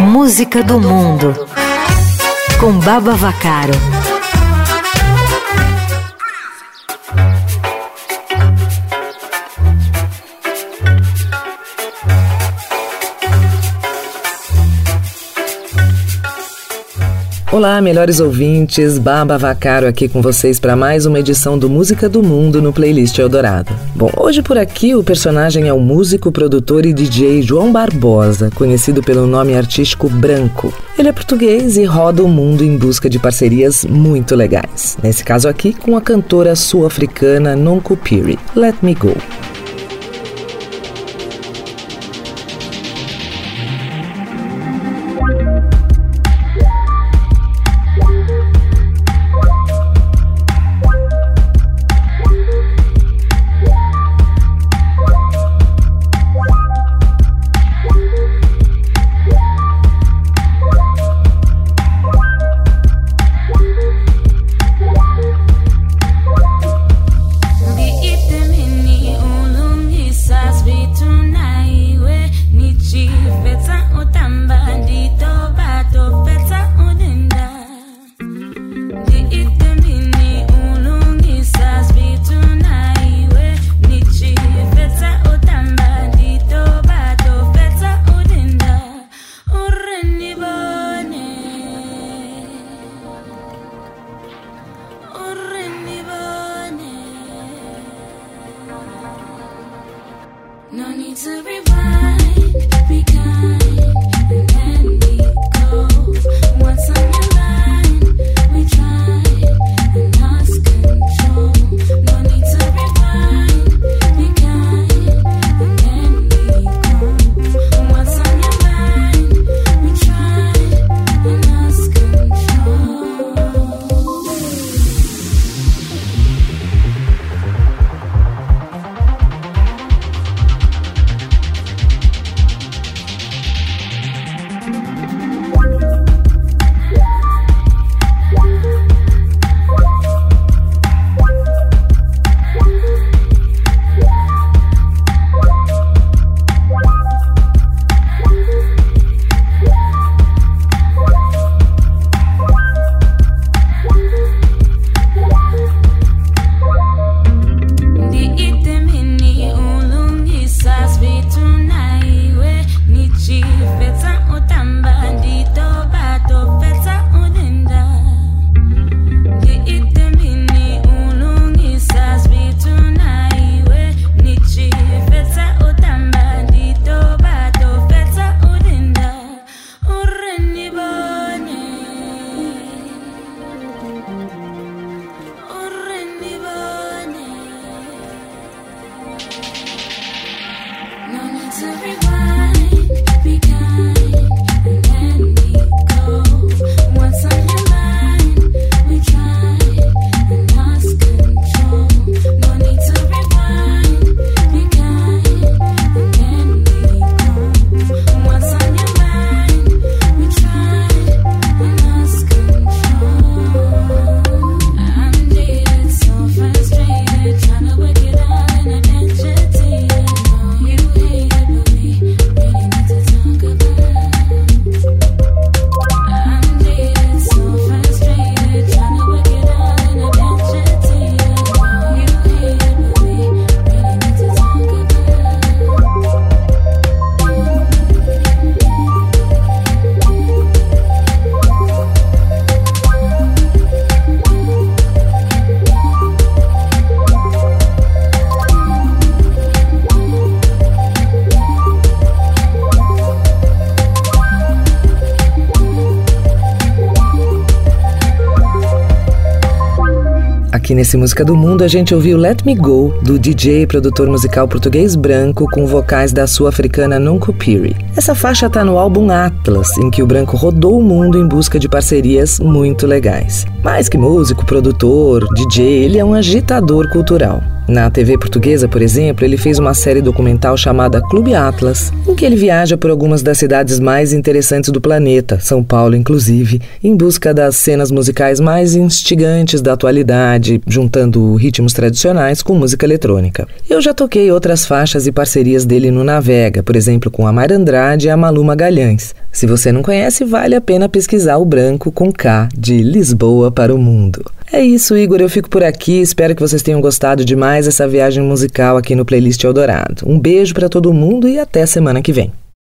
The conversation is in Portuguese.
Música do Mundo com Baba Vacaro. Olá, melhores ouvintes, Baba Vacaro aqui com vocês para mais uma edição do Música do Mundo no playlist Eldorado. Bom, hoje por aqui o personagem é o músico, produtor e DJ João Barbosa, conhecido pelo nome artístico Branco. Ele é português e roda o mundo em busca de parcerias muito legais. Nesse caso aqui, com a cantora sul-africana Nonko Piri, Let Me Go. No need to rewind, rewind. Aqui nesse Música do Mundo a gente ouviu Let Me Go, do DJ e produtor musical português branco com vocais da sul-africana Nunco Piri. Essa faixa está no álbum Atlas, em que o branco rodou o mundo em busca de parcerias muito legais. Mais que músico, produtor, DJ, ele é um agitador cultural. Na TV portuguesa, por exemplo, ele fez uma série documental chamada Clube Atlas, em que ele viaja por algumas das cidades mais interessantes do planeta, São Paulo inclusive, em busca das cenas musicais mais instigantes da atualidade, juntando ritmos tradicionais com música eletrônica. Eu já toquei outras faixas e parcerias dele no Navega, por exemplo, com a Mayra Andrade e a Malu Magalhães. Se você não conhece, vale a pena pesquisar o Branco com K, de Lisboa para o Mundo. É isso, Igor. Eu fico por aqui. Espero que vocês tenham gostado demais dessa viagem musical aqui no Playlist Eldorado. Um beijo para todo mundo e até semana que vem.